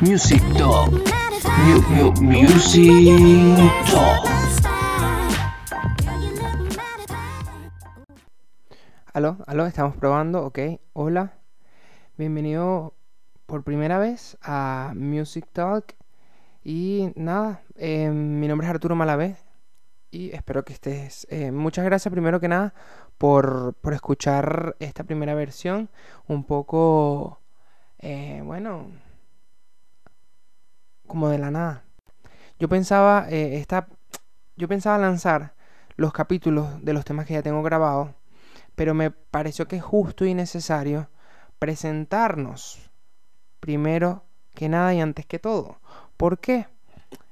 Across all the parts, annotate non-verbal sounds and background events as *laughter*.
Music Talk. Mu- mu- music Talk. Aló, aló, estamos probando, ok. Hola, bienvenido por primera vez a Music Talk. Y nada, eh, mi nombre es Arturo Malavé y espero que estés. eh, muchas gracias primero que nada por, por escuchar esta primera versión. Un poco, eh, bueno, como de la nada. Yo pensaba, eh, yo pensaba lanzar los capítulos de los temas que ya tengo grabados pero me pareció que es justo y necesario presentarnos primero que nada y antes que todo. ¿Por qué?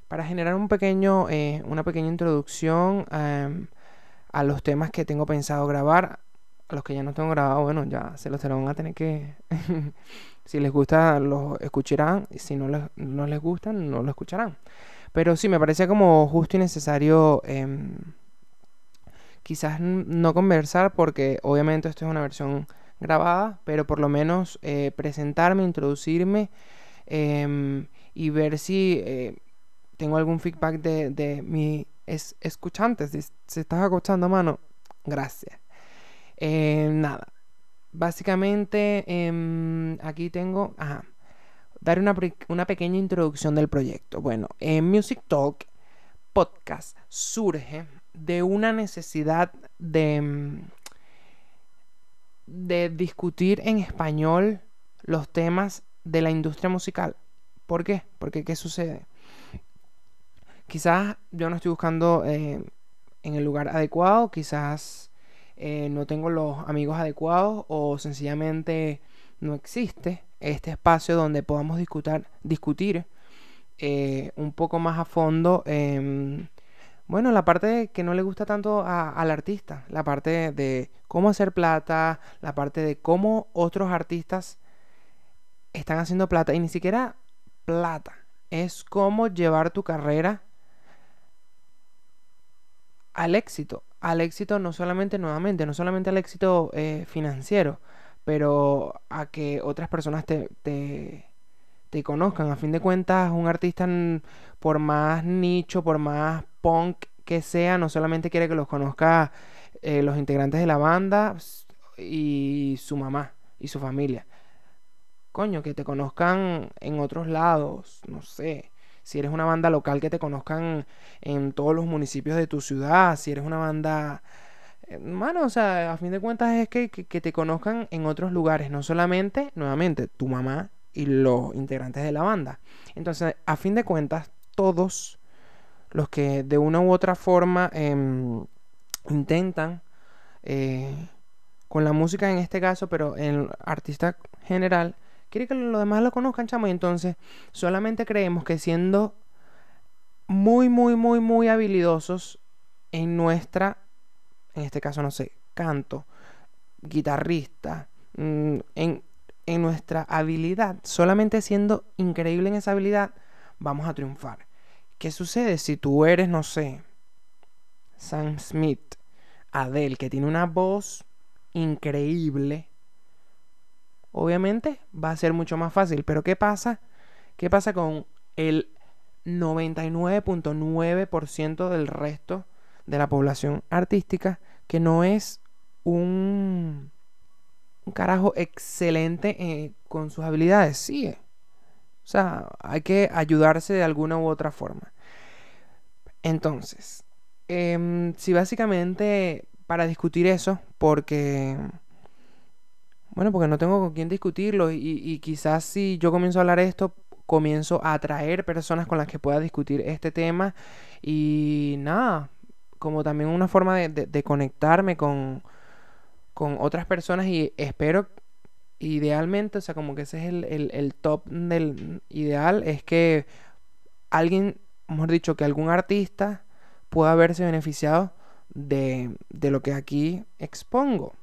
Para generar un pequeño, eh, una pequeña introducción em, a los temas que tengo pensado grabar. A los que ya no tengo grabado, bueno, ya se los van a tener que... *laughs* si les gusta, los escucharán. Y si no les, no les gustan, no lo escucharán. Pero sí, me parece como justo y necesario... em, quizás no conversar porque obviamente esto es una versión grabada, pero por lo menos eh, presentarme, introducirme em, y ver si eh, tengo algún feedback de, de mis es- escuchantes. Si se estás escuchando, mano, gracias. Eh, nada, básicamente em, aquí tengo, ajá, dar una, una pequeña introducción del proyecto. Bueno, en Music Talk podcast surge de una necesidad de, mm, de discutir en español los temas de la industria musical. ¿Por qué? Porque ¿qué sucede? Quizás yo no estoy buscando eh, en el lugar adecuado, quizás eh, no tengo los amigos adecuados o sencillamente no existe este espacio donde podamos discutir, eh, un poco más a fondo em, bueno, la parte que no le gusta tanto a- al artista, la parte de cómo hacer plata, la parte de cómo otros artistas están haciendo plata y ni siquiera plata, es cómo llevar tu carrera al éxito, al éxito no solamente nuevamente, no solamente al éxito eh, financiero, pero a que otras personas te, te, conozcan. A fin de cuentas, un artista, por más nicho, por más punk que sea, no solamente quiere que los conozca eh, los integrantes de la banda y su mamá y su familia. Coño, que te conozcan en otros lados, no sé. Si eres una banda local, que te conozcan en todos los municipios de tu ciudad. Si eres una banda... Mano, o sea, a fin de cuentas es que, que, te conozcan en otros lugares, no solamente, nuevamente, tu mamá y los integrantes de la banda. Entonces, a fin de cuentas, todos los que de una u otra forma em, intentan eh, con la música en este caso, pero en artista general, quiere que los demás lo conozcan, chamo, y entonces solamente creemos que siendo muy, muy, muy, muy habilidosos en nuestra, en este caso, no sé, canto, guitarrista, mm, en, en nuestra habilidad, solamente siendo increíble en esa habilidad, vamos a triunfar. ¿Qué sucede si tú eres, no sé, Sam Smith, Adele, que tiene una voz increíble? Obviamente va a ser mucho más fácil, pero ¿qué pasa? ¿Qué pasa con el 99.9% del resto de la población artística que no es un, carajo excelente eh, con sus habilidades? Sí. eh. O sea, hay que ayudarse de alguna u otra forma. Entonces, em, si básicamente para discutir eso, porque, bueno, porque no tengo con quién discutirlo y, quizás si yo comienzo a hablar esto, comienzo a atraer personas con las que pueda discutir este tema y nada, como también una forma de, conectarme con, con otras personas y espero idealmente, o sea, como que ese es el, el- el top del ideal, es que alguien, mejor dicho, que algún artista pueda verse beneficiado de, de lo que aquí expongo.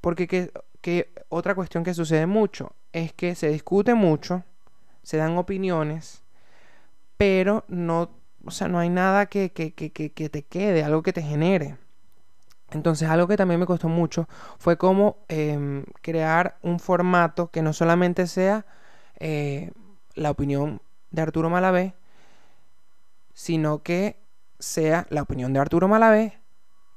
Porque que, que otra cuestión que sucede mucho es que se discute mucho, se dan opiniones, pero no, o sea, no hay nada que, que, que, que, te quede, algo que te genere. Entonces, algo que también me costó mucho fue como em, crear un formato que no solamente sea eh, la opinión de Arturo Malavé, sino que sea la opinión de Arturo Malavé,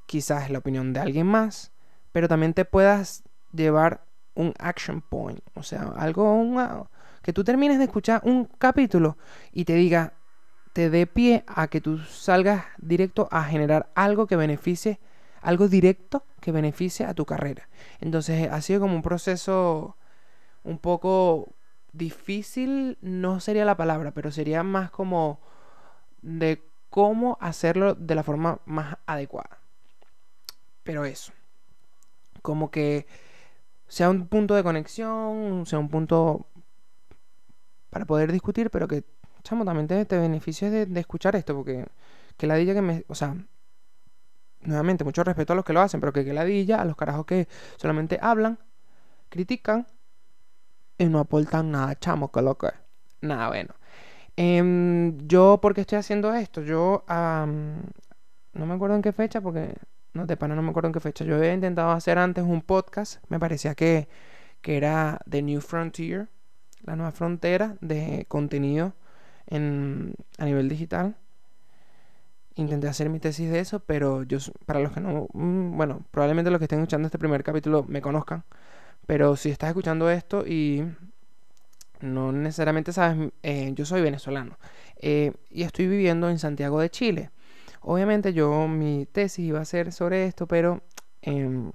quizás la opinión de alguien más, pero también te puedas llevar un action point, o sea, algo que tú termines de escuchar un capítulo y te diga, te dé pie a que tú salgas directo a generar algo que beneficie, algo directo que beneficie a tu carrera. Entonces ha sido como un proceso un poco difícil, no sería la palabra, pero sería más como de cómo hacerlo de la forma más adecuada. Pero eso, como que sea un punto de conexión, sea un punto para poder discutir, pero que, chamo, también te, te beneficies de, escuchar esto, porque que la diga que me, o sea, nuevamente, mucho respeto a los que lo hacen, pero que, que la a los carajos que solamente hablan, critican y no aportan nada, chamo, que lo que Nada, bueno. Em, yo, ¿por qué estoy haciendo esto? Yo, no me acuerdo en qué fecha, porque no te pana, no me acuerdo en qué fecha. Yo había intentado hacer antes un podcast, me parecía que, que era The New Frontier, la nueva frontera de contenido en, a nivel digital. Intenté hacer mi tesis de eso, pero yo, para los que no, mm, bueno, probablemente los que estén escuchando este primer capítulo me conozcan, pero si estás escuchando esto y no necesariamente sabes, eh, yo soy venezolano eh, y estoy viviendo en Santiago de Chile. Obviamente yo mi tesis iba a ser sobre esto, pero em,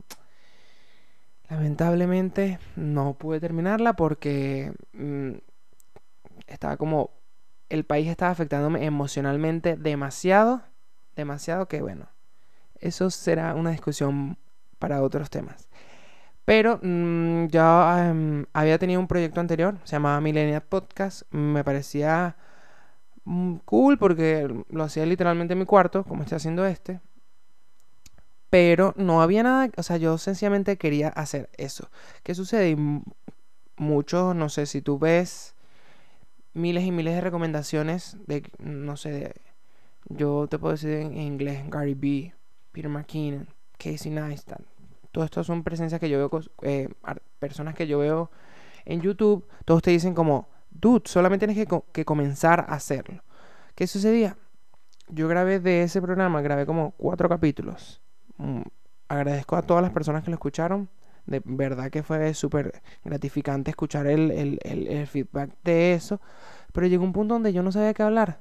lamentablemente no pude terminarla porque mm, estaba como el país estaba afectándome emocionalmente demasiado, demasiado que bueno, eso será una discusión para otros temas. Pero mm, ya em, había tenido un proyecto anterior, se llamaba Millennial Podcast, me parecía cool porque lo hacía literalmente en mi cuarto, como estoy haciendo este. Pero no había nada, o sea, yo sencillamente quería hacer eso. ¿Qué sucede? Muchos, no sé, si tú ves miles y miles de recomendaciones de, no sé, de, yo te puedo decir en inglés, Gary B, Peter McKinnon, Casey Neistat. Todo esto son presencias que yo veo, eh, personas que yo veo en YouTube. Todos te dicen como, dude, solamente tienes que, comenzar a hacerlo. ¿Qué sucedía? Yo grabé de ese programa, grabé como cuatro capítulos. Mm, agradezco a todas las personas que lo escucharon. De verdad que fue súper gratificante escuchar el, el, feedback de eso. Pero llegó un punto donde yo no sabía qué hablar.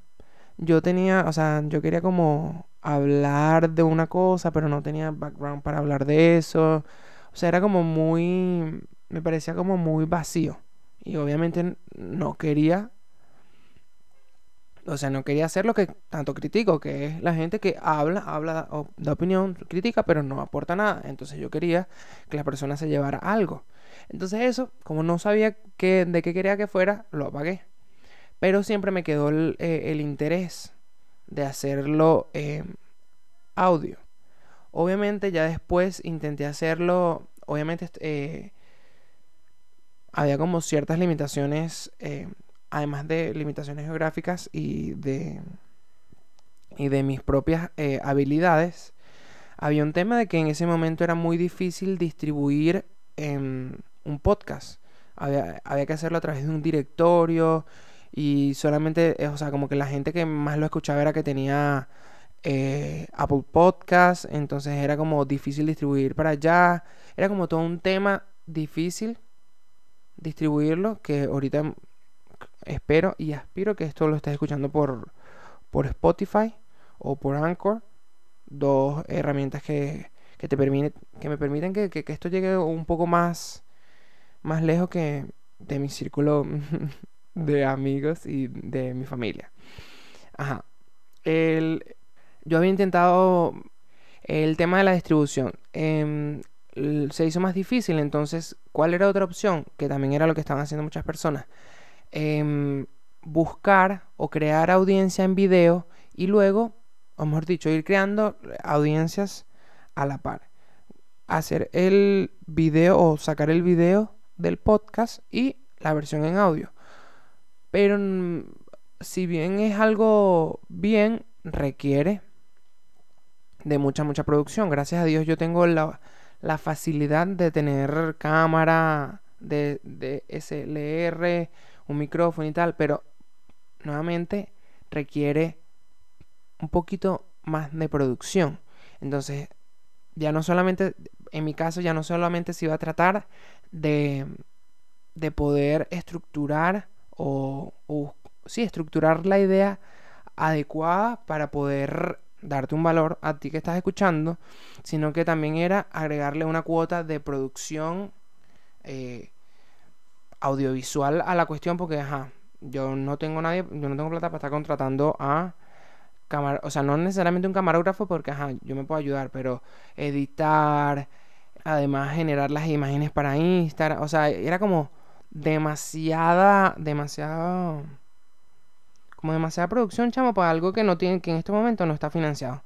Yo tenía, o sea, yo quería como hablar de una cosa, pero no tenía background para hablar de eso. O sea, era como muy, me parecía como muy vacío. Y obviamente no quería, o sea, no quería hacer lo que tanto critico, que es la gente que habla, habla de opinión, crítica, pero no aporta nada. Entonces yo quería que la persona se llevara algo. Entonces eso, como no sabía de qué quería que fuera, lo apagué. Pero siempre me quedó el, eh, interés de hacerlo eh, audio. Obviamente ya después intenté hacerlo, obviamente eh, había como ciertas limitaciones, eh, además de limitaciones geográficas y de, y de mis propias eh, habilidades. Había un tema de que en ese momento era muy difícil distribuir em, un podcast. Había, que hacerlo a través de un directorio y solamente, eh, o sea, como que la gente que más lo escuchaba era que tenía Apple Podcast, entonces era como difícil distribuir para allá. Era como todo un tema difícil distribuirlo, que ahorita espero y aspiro que esto lo estés escuchando por, por Spotify o por Anchor, dos herramientas que, que te permiten, que me permiten que, que, esto llegue un poco más, más lejos que de mi círculo *laughs* de amigos y de mi familia. Ajá. El, yo había intentado el tema de la distribución. Eh, se hizo más difícil. Entonces, ¿cuál era otra opción? Que también era lo que estaban haciendo muchas personas. Em, buscar o crear audiencia en video y luego, o mejor dicho, ir creando audiencias a la par. Hacer el video o sacar el video del podcast y la versión en audio. Pero mm, si bien es algo bien, requiere de mucha, mucha producción. Gracias a Dios yo tengo la, la facilidad de tener cámara de, de SLR, un micrófono y tal, pero nuevamente requiere un poquito más de producción. Entonces, ya no solamente, en mi caso, ya no solamente se iba a tratar de, de poder estructurar o, o, sí, estructurar la idea adecuada para poder darte un valor a ti que estás escuchando, sino que también era agregarle una cuota de producción eh, audiovisual a la cuestión, porque ajá, yo no tengo nadie, yo no tengo plata para estar contratando a cámara, o sea, no necesariamente un camarógrafo, porque ajá, yo me puedo ayudar, pero editar, además generar las imágenes para Instagram, o sea, era como demasiada, demasiada como demasiada producción, chamo, para algo que no tiene, que en este momento no está financiado.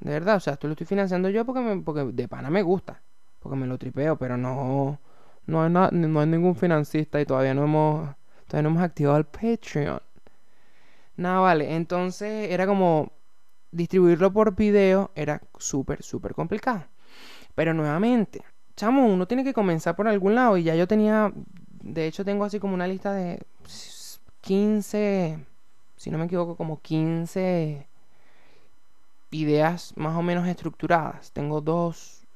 De verdad, o sea, esto lo estoy financiando yo porque, porque de pana me gusta. Porque me lo tripeo, pero no, no hay, no ningún financista y todavía no hemos, todavía no hemos activado el Patreon. Nada, vale. Entonces era como distribuirlo por video era súper, súper complicado. Pero nuevamente, chamo, uno tiene que comenzar por algún lado y ya yo tenía, de hecho tengo así como una lista de 15 si no me equivoco, como 15 ideas más o menos estructuradas. Tengo dos,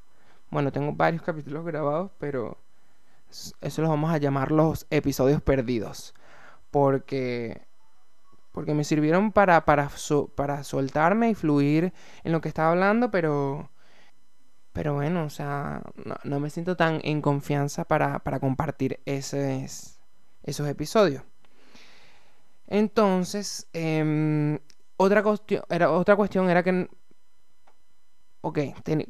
bueno, tengo varios *laughs* capítulos grabados, pero eso los vamos a llamar los episodios perdidos. Porque, porque me sirvieron para, para, para soltarme y fluir en lo que estaba hablando, pero, pero bueno, o sea, no, me siento tan en confianza para, para compartir esos episodios. Entonces, em, otra, cuestión, era, otra cuestión era que, ok,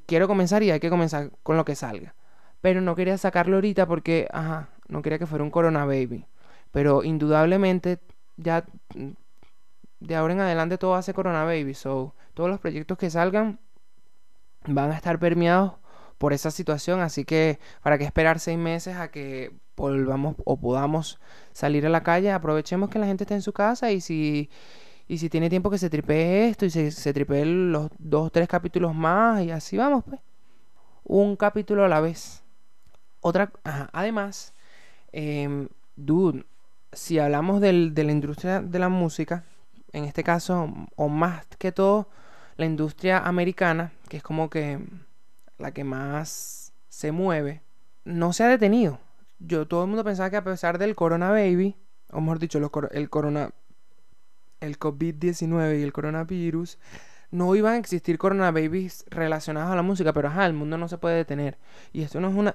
quiero comenzar y hay que comenzar con lo que salga. Pero no quería sacarlo ahorita porque, ajá, no quería que fuera un Corona Baby. Pero indudablemente, ya de ahora en adelante todo hace Corona Baby. So, todos los proyectos que salgan van a estar permeados por esa situación. Así que, ¿para qué esperar seis meses a que volvamos o podamos salir a la calle, aprovechemos que la gente está en su casa y si, y si tiene tiempo que se tripee esto y se, se tripee los dos tres capítulos más y así vamos, pues. Un capítulo a la vez. Otra, además, eh, dude, si hablamos del, de la industria de la música, en este caso, o más que todo, la industria americana, que es como que la que más se mueve, no se ha detenido yo todo el mundo pensaba que a pesar del corona baby, o mejor dicho, el corona el COVID-19 y el coronavirus, no iban a existir corona babies relacionados a la música, pero ajá, el mundo no se puede detener. Y esto no es una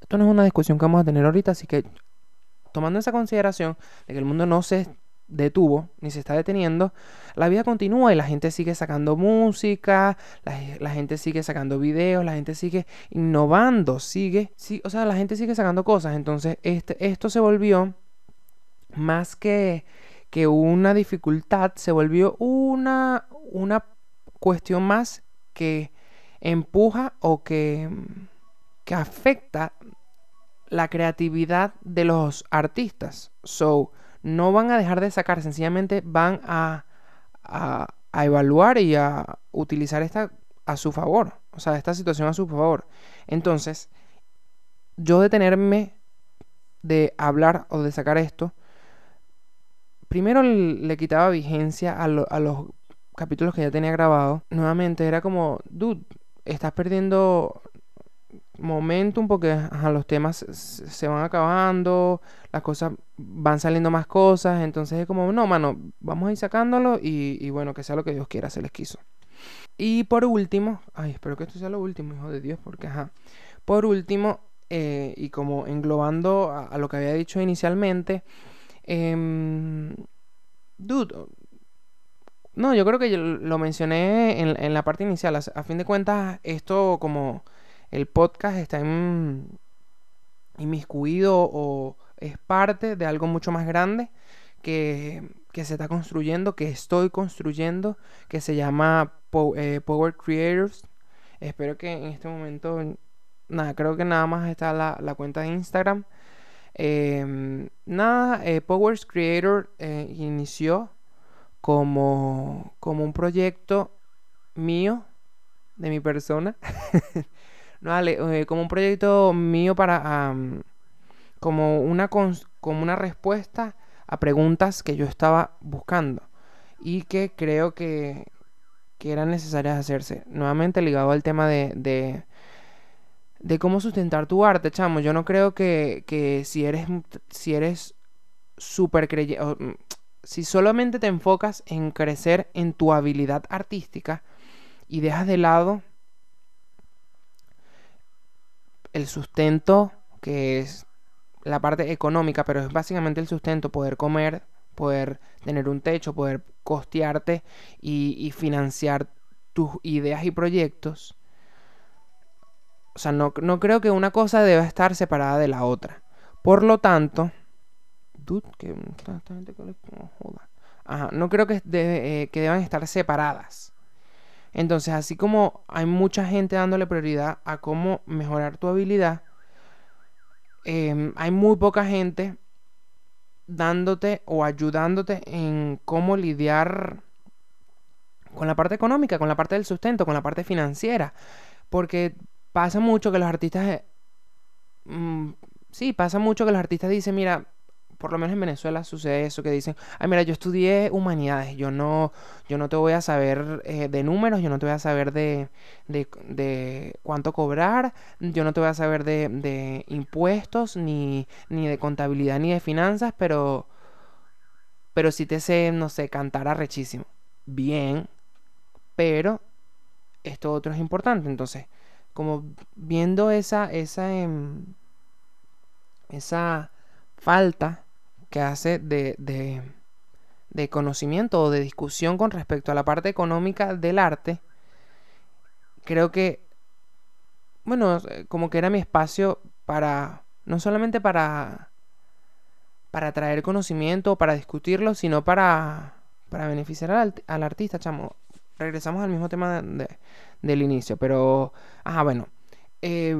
esto no es una discusión que vamos a tener ahorita, así que tomando esa consideración de que el mundo no se detuvo ni se está deteniendo, la vida continúa y la gente sigue sacando música, la, gente sigue sacando videos, la gente sigue innovando, sigue, sí, o sea, la gente sigue sacando cosas. Entonces, este, esto se volvió más que, que una dificultad, se volvió una, una cuestión más que empuja o que, que afecta la creatividad de los artistas. So, no van a dejar de sacar, sencillamente van a, a, evaluar y a utilizar esta a su favor, o sea, esta situación a su favor. Entonces, yo detenerme de hablar o de sacar esto, primero le, quitaba vigencia a, a los capítulos que ya tenía grabado. Nuevamente era como, dude, estás perdiendo momentum porque los temas se van acabando, las cosas van saliendo más cosas, entonces es como, no, mano, vamos a ir sacándolo y, bueno, que sea lo que Dios quiera, se les quiso. Y por último, ay, espero que esto sea lo último, hijo de Dios, porque ajá. Por último, eh, y como englobando a, lo que había dicho inicialmente, eh, dude, no, yo creo que lo mencioné en, en la parte inicial, a fin de cuentas, esto como el podcast está inmiscuido o es parte de algo mucho más grande que, se está construyendo, que estoy construyendo, que se llama eh, Power Creators. Espero que en este momento, nada, creo que nada más está la, cuenta de Instagram. Em, nada, eh, Power Creator eh, inició como, como un proyecto mío, de mi persona. *laughs* vale, eh, como un proyecto mío para como una, como una respuesta a preguntas que yo estaba buscando y que creo que, que eran necesarias hacerse. Nuevamente ligado al tema de, de, de cómo sustentar tu arte, chamo. Yo no creo que, que si eres, si eres súper creyente, si solamente te enfocas en crecer en tu habilidad artística y dejas de lado el sustento, que es la parte económica, pero es básicamente el sustento, poder comer, poder tener un techo, poder costearte y, financiar tus ideas y proyectos. O sea, no, no creo que una cosa deba estar separada de la otra. Por lo tanto. Ajá, no creo eh, que deban estar separadas. Entonces, así como hay mucha gente dándole prioridad a cómo mejorar tu habilidad, em, hay muy poca gente dándote o ayudándote en cómo lidiar con la parte económica, con la parte del sustento, con la parte financiera. Porque pasa mucho que los artistas... eh, mm, sí, pasa mucho que los artistas dicen, mira, por lo menos en Venezuela sucede eso, que dicen, ay, mira, yo estudié humanidades, yo no, yo no te voy a saber eh, de números, yo no te voy a saber de, de, cuánto cobrar, yo no te voy a saber de, de impuestos, ni, ni de contabilidad, ni de finanzas, pero, pero sí te sé, no sé, cantar arrechísimo. Bien, pero esto otro es importante, entonces, como viendo esa, esa, em, esa falta que hace de, de, de conocimiento o de discusión con respecto a la parte económica del arte, creo que, bueno, eh, como que era mi espacio para, no solamente para, para traer conocimiento, para discutirlo, sino para, para beneficiar al, al artista, chamo. Regresamos al mismo tema de- del inicio, pero, ajá, bueno, eh,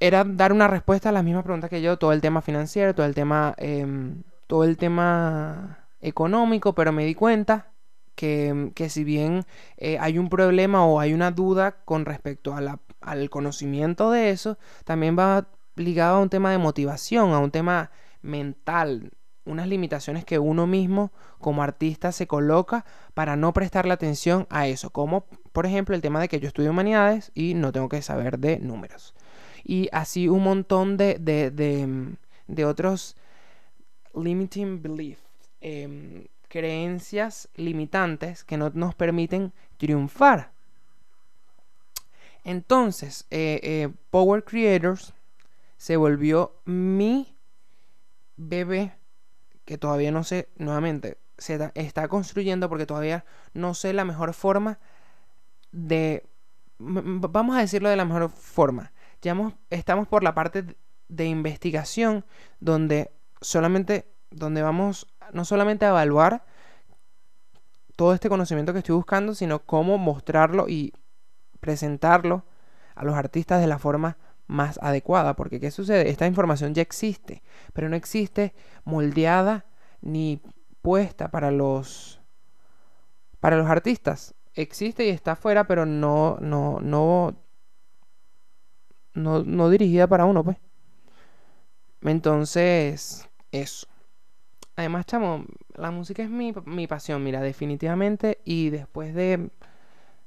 era dar una respuesta a las mismas preguntas que yo, todo el tema financiero, todo el tema, em, todo el tema económico, pero me di cuenta que, que si bien eh, hay un problema o hay una duda con respecto al conocimiento de eso, también va ligado a un tema de motivación, a un tema mental, unas limitaciones que uno mismo como artista se coloca para no prestarle atención a eso, como por ejemplo el tema de que yo estudio humanidades y no tengo que saber de números. Y así un montón de, de, de, de otros limiting beliefs, em, creencias limitantes que no nos permiten triunfar. Entonces, eh, eh, Power Creators se volvió mi bebé que todavía no sé, nuevamente, se está construyendo porque todavía no sé la mejor forma de, vamos a decirlo de la mejor forma. Ya estamos por la parte de investigación donde solamente, donde vamos no solamente a evaluar todo este conocimiento que estoy buscando, sino cómo mostrarlo y presentarlo a los artistas de la forma más adecuada. Porque, ¿qué sucede? Esta información ya existe, pero no existe moldeada ni puesta para los para los artistas. Existe y está afuera, pero no no no no, no dirigida para uno, pues. Entonces, eso. Además, chamo, la música es mi, mi pasión, mira, definitivamente. Y después de,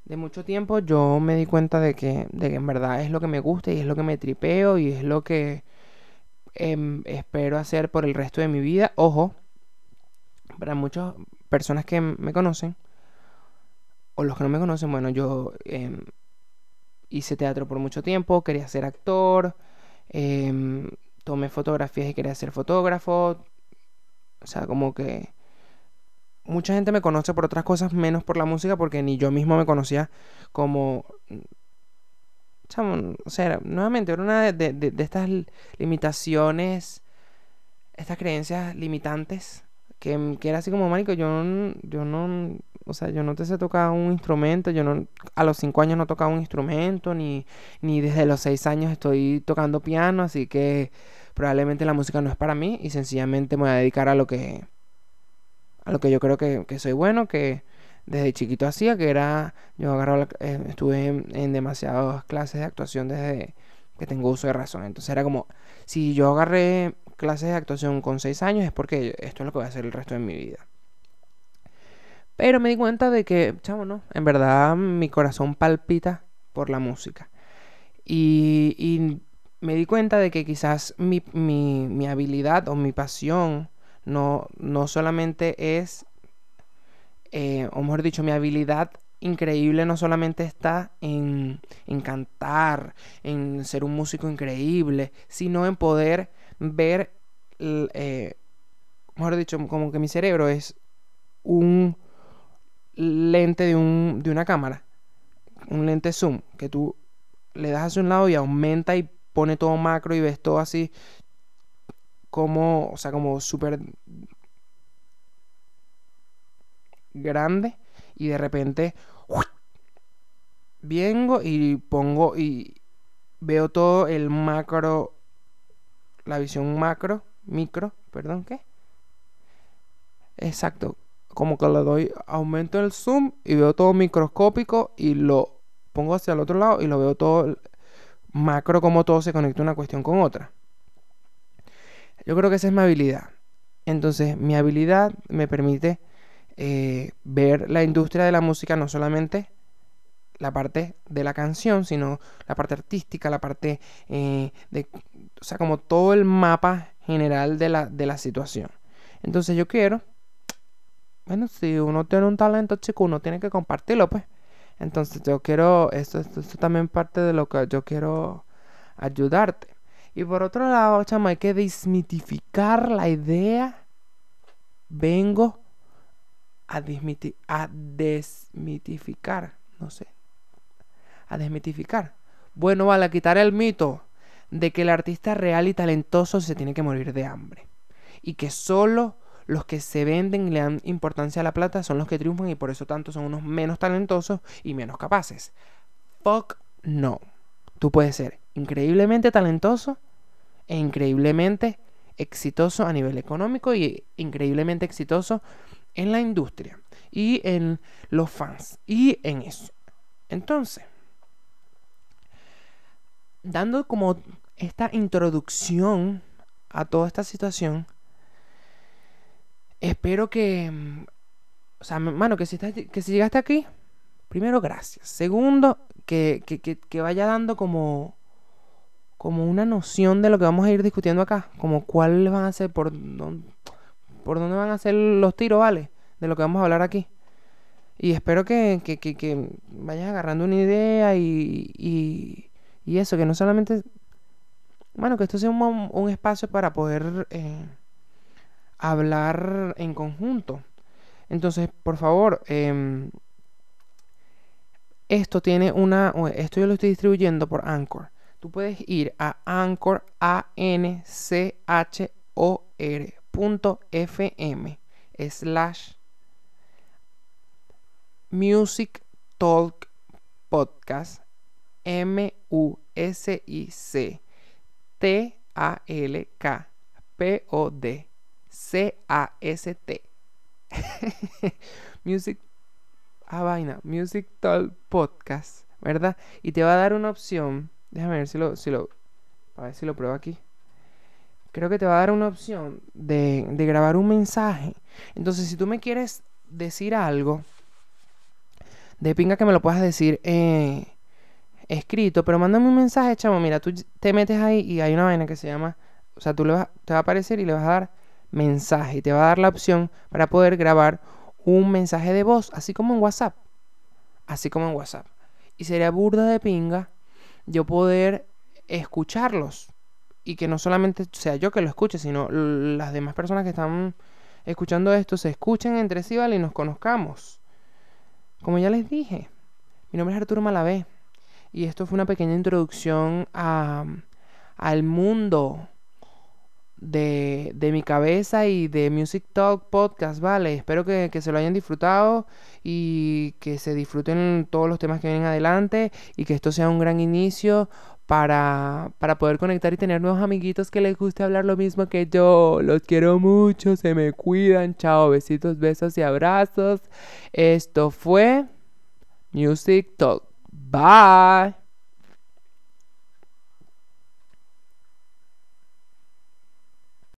de mucho tiempo, yo me di cuenta de que, de que en verdad es lo que me gusta y es lo que me tripeo y es lo que em, espero hacer por el resto de mi vida. Ojo, para muchas personas que me conocen, o los que no me conocen, bueno, yo em, hice teatro por mucho tiempo, quería ser actor, em, tomé fotografías y quería ser fotógrafo. O sea, como que mucha gente me conoce por otras cosas menos por la música porque ni yo mismo me conocía como... O sea, nuevamente era una de, de- de- estas limitaciones, estas creencias limitantes, que, que era así como, marico, yo, yo no, o sea, yo no te sé tocar un instrumento, yo no, a los cinco años no tocaba un instrumento, ni, ni desde los seis años estoy tocando piano, así que probablemente la música no es para mí y sencillamente me voy a dedicar a lo que a lo que yo creo que, que soy bueno, que desde chiquito hacía, que era, yo agarraba, eh, estuve en, en demasiadas clases de actuación desde que tengo uso de razón. Entonces era como, si yo agarré clases de actuación con 6 años es porque esto es lo que voy a hacer el resto de mi vida. Pero me di cuenta de que, chavo, no, en verdad mi corazón palpita por la música. Y, y me di cuenta de que quizás mi, mi, mi habilidad o mi pasión no, no solamente es, eh, o mejor dicho, mi habilidad increíble no solamente está en, en cantar, en ser un músico increíble, sino en poder ver, eh, mejor dicho, como que mi cerebro es un lente de, un, de una cámara, un lente zoom, que tú le das hacia un lado y aumenta y pone todo macro y ves todo así como, o sea, como súper grande y de repente vengo y pongo y veo todo el macro, la visión macro, micro, perdón, ¿qué? Exacto, como que le doy aumento el zoom y veo todo microscópico y lo pongo hacia el otro lado y lo veo todo macro como todo se conecta una cuestión con otra. Yo creo que esa es mi habilidad. Entonces, mi habilidad me permite eh, ver la industria de la música, no solamente la parte de la canción, sino la parte artística, la parte eh, de, o sea, como todo el mapa general de la, de la situación. Entonces yo quiero, bueno, si uno tiene un talento chico, uno tiene que compartirlo, pues. Entonces yo quiero, esto, esto, esto también parte de lo que yo quiero ayudarte. Y por otro lado, chamo, hay que desmitificar la idea. Vengo a, a desmitificar, no sé, a desmitificar. Bueno, vale, a quitar el mito de que el artista real y talentoso se tiene que morir de hambre. Y que solo los que se venden y le dan importancia a la plata son los que triunfan y por eso tanto son unos menos talentosos y menos capaces. Fuck no. Tú puedes ser increíblemente talentoso e increíblemente exitoso a nivel económico y increíblemente exitoso en la industria y en los fans y en eso. Entonces, dando como esta introducción a toda esta situación, espero que, o sea, mano, que si, que si llegaste aquí, primero, gracias. Segundo, que, que, vaya dando como, como una noción de lo que vamos a ir discutiendo acá, como cuáles van a ser, por dónde por dónde van a ser los tiros, ¿vale? De lo que vamos a hablar aquí. Y espero que, que, que, vayas agarrando una idea y, y, y, eso, que no solamente... Bueno, que esto sea un, un espacio para poder eh, hablar en conjunto. Entonces, por favor, em, esto tiene una... Esto yo lo estoy distribuyendo por Anchor. Tú puedes ir a Anchor, A-N-C-H-O-R fm slash music talk podcast m u s i c t a l k p o d c a s t *laughs* music ah vaina music talk podcast verdad y te va a dar una opción déjame ver si lo si lo a ver si lo pruebo aquí creo que te va a dar una opción de, grabar un mensaje. Entonces, si tú me quieres decir algo, de pinga que me lo puedas decir eh, escrito, pero mándame un mensaje, chamo. Mira, tú te metes ahí y hay una vaina que se llama, o sea, tú le vas, te va a aparecer y le vas a dar mensaje y te va a dar la opción para poder grabar un mensaje de voz, así como en WhatsApp. Así como en WhatsApp. Y sería burda de pinga yo poder escucharlos y que no solamente sea yo que lo escuche, sino las demás personas que están escuchando esto se escuchen entre sí, ¿vale? Y nos conozcamos. Como ya les dije, mi nombre es Arturo Malavé y esto fue una pequeña introducción a, al mundo de, de, mi cabeza y de Music Talk Podcast, ¿vale? Espero que, que, se lo hayan disfrutado y que se disfruten todos los temas que vienen adelante y que esto sea un gran inicio para, para poder conectar y tener nuevos amiguitos que les guste hablar lo mismo que yo. Los quiero mucho, se me cuidan. Chao, besitos, besos y abrazos. Esto fue Music Talk. Bye.